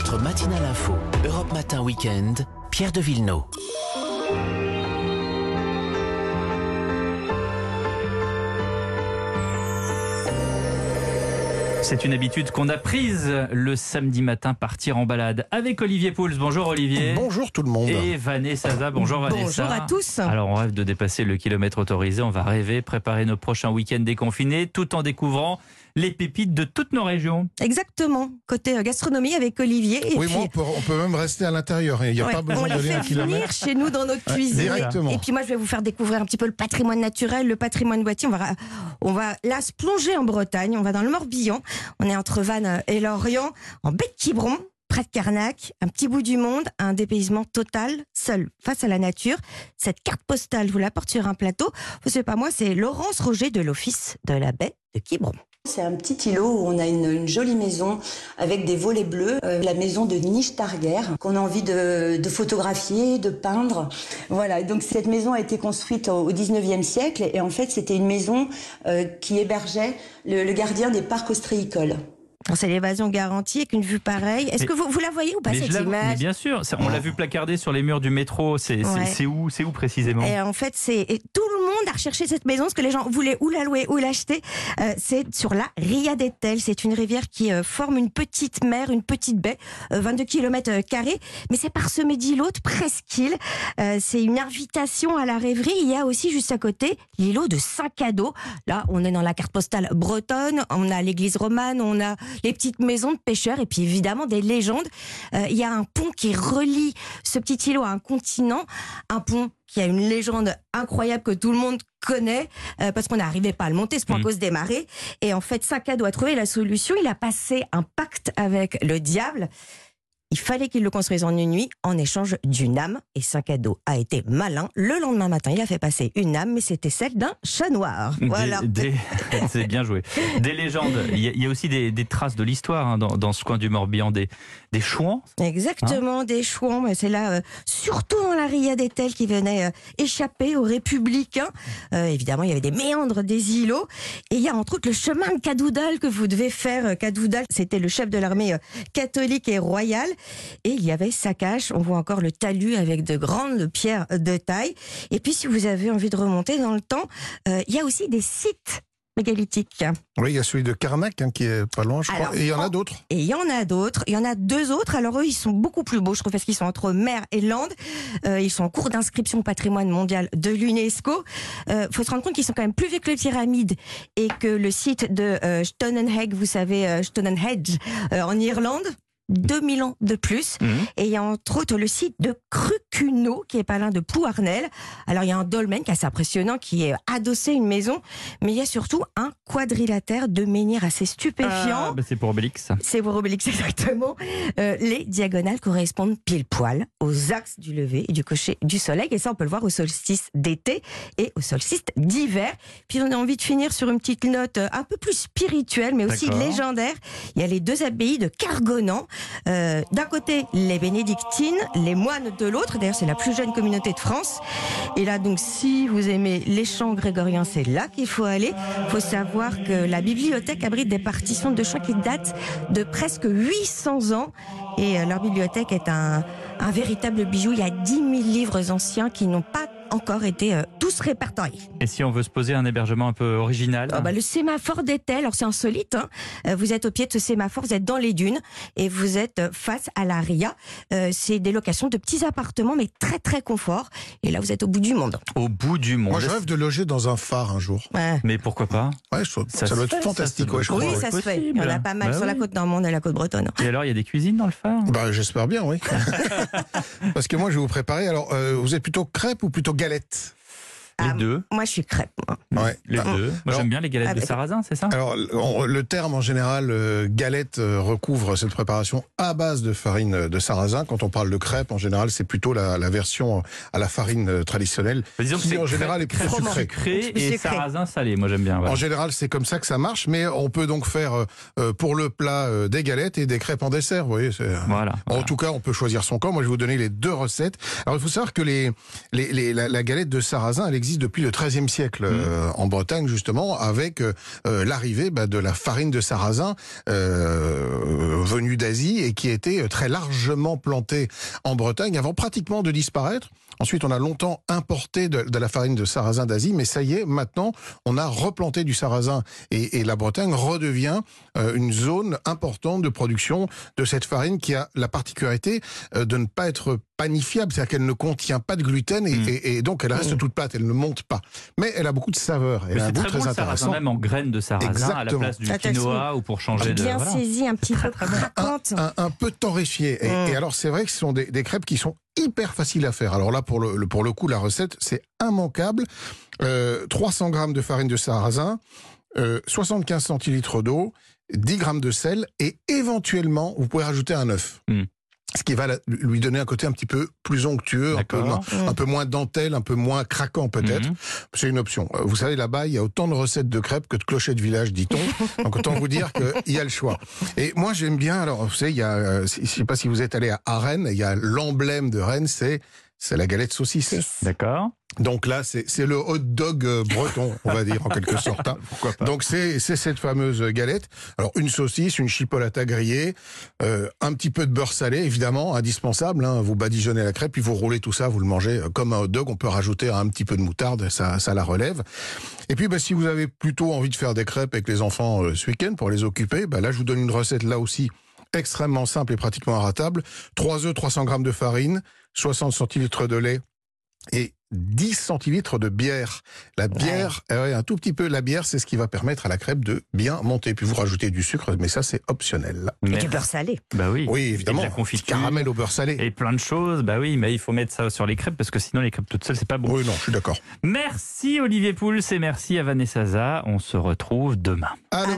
Votre matinale info, Europe Matin Weekend, Pierre de Villeneuve. C'est une habitude qu'on a prise le samedi matin, partir en balade avec Olivier Pouls. Bonjour Olivier. Bonjour tout le monde. Et Vanessa Zaza. Bonjour Vanessa. Bonjour à tous. Alors on rêve de dépasser le kilomètre autorisé, on va rêver, préparer nos prochains week-ends déconfinés tout en découvrant les pépites de toutes nos régions. Exactement. Côté euh, gastronomie avec Olivier. Et oui, puis, moi, on peut, on peut même rester à l'intérieur. Il n'y a ouais, pas besoin d'aller un kilomètre. venir chez nous dans notre Ouais, cuisine. directement. Et puis moi, je vais vous faire découvrir un petit peu le patrimoine naturel, le patrimoine boîtier. On va, on va là se plonger en Bretagne. On va dans le Morbihan. On est entre Vannes et Lorient, en baie de Quiberon. Près de Carnac, un petit bout du monde, un dépaysement total, seul, face à la nature. Cette carte postale, je vous la porte sur un plateau. Vous savez pas moi, c'est Laurence Roger de l'Office de la baie de Quiberon. C'est un petit îlot où on a une, une jolie maison avec des volets bleus, euh, la maison de Niche-Targuer, qu'on a envie de, de photographier, de peindre. Voilà, donc cette maison a été construite au, au 19e siècle et en fait c'était une maison euh, qui hébergeait le, le gardien des parcs ostréicoles. C'est l'évasion garantie avec une vue pareille. Est-ce que vous, vous la voyez ou pas mais, cette mais image bien sûr, on l'a vu placardé sur les murs du métro. C'est Ouais. c'est où, c'est où précisément? Et en fait, c'est tout monde a recherché cette maison parce que les gens voulaient ou la louer ou l'acheter. Euh, c'est sur la Ria d'Etel. C'est une rivière qui euh, forme une petite mer, une petite baie, euh, 22 km carrés. Mais c'est parsemé d'îlots de presqu'îles. Euh, c'est une invitation à la rêverie. Il y a aussi juste à côté l'îlot de Saint-Cadeau. Là, on est dans la carte postale bretonne. On a l'église romane, on a les petites maisons de pêcheurs et puis évidemment des légendes. Euh, il y a un pont qui relie ce petit îlot à un continent. Un pont qui a une légende incroyable que tout le monde connaît euh, parce qu'on n'arrivait pas à le monter, ce pont à Mhm. cause des marées. Et en fait, Sankado a trouvé la solution. Il a passé un pacte avec le diable. Il fallait qu'il le construise en une nuit en échange d'une âme. Et Sankado a été malin. Le lendemain matin, il a fait passer une âme, mais c'était celle d'un chat noir. Des- Voilà. des- c'est bien joué. Des légendes. Il y a, il y a aussi des, des traces de l'histoire hein, dans, dans ce coin du Morbihan. Des, des chouans. Exactement, des chouans. mais C'est là, euh, surtout dans la Ria d'Etel, qui venait euh, échapper aux républicains. Euh, évidemment, il y avait des méandres des îlots. Et il y a entre autres le chemin de Cadoudal que vous devez faire. Cadoudal, c'était le chef de l'armée catholique et royale. Et il y avait Sakash. On voit encore le talus avec de grandes pierres de taille. Et puis, si vous avez envie de remonter dans le temps, euh, il y a aussi des sites mégalithiques. Oui, il y a celui de Carnac hein, qui est pas loin, je crois. Alors, Et il y en a d'autres. Et il y en a d'autres. Il y en a deux autres. Alors eux, ils sont beaucoup plus beaux, je trouve, parce qu'ils sont entre mer et lande. Euh, ils sont en cours d'inscription au patrimoine mondial de l'UNESCO. Il faut se rendre compte qu'ils sont quand même plus vieux que les pyramides et que le site de euh, Stonehenge, vous savez, euh, Stonehenge, euh, en Irlande. 2000 ans de plus. Et il y a entre autres le site de Crucuno, qui est pas loin de Plouarnel. Alors il y a un dolmen qui est assez impressionnant, qui est adossé à une maison. Mais il y a surtout un quadrilatère de menhir assez stupéfiant. Ah, bah, c'est pour Obélix. C'est pour Obélix exactement. Euh, les diagonales correspondent pile poil aux axes du lever et du coucher du soleil. Et ça, on peut le voir au solstice d'été et au solstice d'hiver. Puis on a envie de finir sur une petite note euh, un peu plus spirituelle, mais aussi légendaire. Il y a les deux abbayes de Cargonan. Euh, D'un côté, les bénédictines, les moines de l'autre. D'ailleurs, c'est la plus jeune communauté de France. Et là, donc, si vous aimez les chants grégoriens, c'est là qu'il faut aller. Il faut savoir que la bibliothèque abrite des partitions de chants qui datent de presque 800 ans. Et euh, leur bibliothèque est un, un véritable bijou. Il y a 10 000 livres anciens qui n'ont pas encore été euh, tous répertoriés. Et si on veut se poser un hébergement un peu original Ah bah, le sémaphore d'Etel, alors c'est insolite, hein. Euh, vous êtes au pied de ce sémaphore, vous êtes dans les dunes et vous êtes euh, face à la Ria. Euh, c'est des locations de petits appartements mais très très confort. Et là vous êtes au bout du monde. Au bout du monde. Moi, je rêve de loger dans un phare un jour. Ouais. Mais pourquoi pas Ouais, je trouve, Ça doit fait, être fantastique. ça ouais, je doit- crois. Oui, ça se fait. Il y en a pas mal Bah sur la côte normande et la côte bretonne. Et alors, il y a des cuisines dans le phare? Bah, j'espère bien, oui. Parce que moi, je vais vous préparer. Alors, euh, vous êtes plutôt crêpe ou plutôt galette Ah, deux. Moi je suis crêpe. moi. Ouais. Les Ah. deux. Moi, j'aime bien les galettes Ah, de sarrasin, c'est ça Alors, on- le terme en général, euh, galette, euh, recouvre cette préparation à base de farine de sarrasin. Quand on parle de crêpe, en général, c'est plutôt la, la version à la farine euh, traditionnelle. Bah, Disons que qui, c'est en général, est crêpe plutôt sucrée. sucré et Sucré. sarrasin salé. Moi, j'aime bien. voilà. En général, c'est comme ça que ça marche, mais on peut donc faire euh, euh, pour le plat euh, des galettes et des crêpes en dessert. Vous voyez, euh, Voilà. En tout cas, on peut choisir son camp. Moi, je vais vous donner les deux recettes. Alors, il faut savoir que les, les, les- la, la galette de sarrasin, elle existe existe depuis le XIIIe siècle euh, en Bretagne justement, avec euh, euh, l'arrivée bah, de la farine de sarrasin venue d'Asie et qui était très largement plantée en Bretagne avant pratiquement de disparaître. Ensuite, on a longtemps importé de, de la farine de sarrasin d'Asie, mais ça y est, maintenant, on a replanté du sarrasin et, et la Bretagne redevient euh, une zone importante de production de cette farine qui a la particularité euh, de ne pas être panifiable, c'est-à-dire qu'elle ne contient pas de gluten et, Mm. et- et donc elle reste toute plate, elle ne monte pas. Mais elle a beaucoup de saveur, elle Mais a un goût très très bon intéressant. même en graines de sarrasin à la Exactement. place du quinoa ou pour changer de. Bien voilà. saisi, un petit peu un, craquante. un- un peu torréfié. Et, Mm. et alors, c'est vrai que ce sont des, des crêpes qui sont hyper faciles à faire. Alors là, pour le, pour le coup, la recette, c'est immanquable. Euh, 300 grammes de farine de sarrasin, euh, 75 centilitres d'eau, 10 grammes de sel et éventuellement, vous pouvez rajouter un œuf. Mm. Ce qui va lui donner un côté un petit peu plus onctueux, un peu, moins, un peu moins dentelle, un peu moins craquant peut-être. Mhm. C'est une option. Euh, Vous savez, là-bas, il y a autant de recettes de crêpes que de clochers de village, dit-on. Donc autant vous dire qu'il y a le choix. Et moi, j'aime bien. Alors, vous savez, il y a. euh, Je sais pas si vous êtes allé à Rennes. Il y a l'emblème de Rennes, c'est c'est la galette saucisse. D'accord. Donc là, c'est le hot dog euh, breton, on va dire en quelque sorte. hein. Pourquoi pas Donc c'est cette fameuse galette. Alors une saucisse, une chipolata grillée, euh, un petit peu de beurre salé, évidemment, indispensable. Hein. Vous badigeonnez la crêpe, puis vous roulez tout ça, vous le mangez euh, comme un hot dog. On peut rajouter un petit peu de moutarde, ça, ça la relève. Et puis bah, si vous avez plutôt envie de faire des crêpes avec les enfants euh, ce week-end pour les occuper, bah, là je vous donne une recette là aussi extrêmement simple et pratiquement inratable. 3 œufs, 300 grammes de farine, 60 centilitres de lait et 10 centilitres de bière. La bière, euh, ouais, un tout petit peu, la bière, c'est ce qui va permettre à la crêpe de bien monter. Puis vous rajoutez du sucre, mais ça c'est optionnel. Et Merci. du beurre salé. Bah oui. Oui, évidemment. Et de la confiture. Caramel au beurre salé. Et plein de choses, bah oui, mais il faut mettre ça sur les crêpes parce que sinon les crêpes toutes seules c'est pas bon. Oui, non, je suis d'accord. Merci Olivier Pouls et merci à Vanessa Zaza. On se retrouve demain. À demain.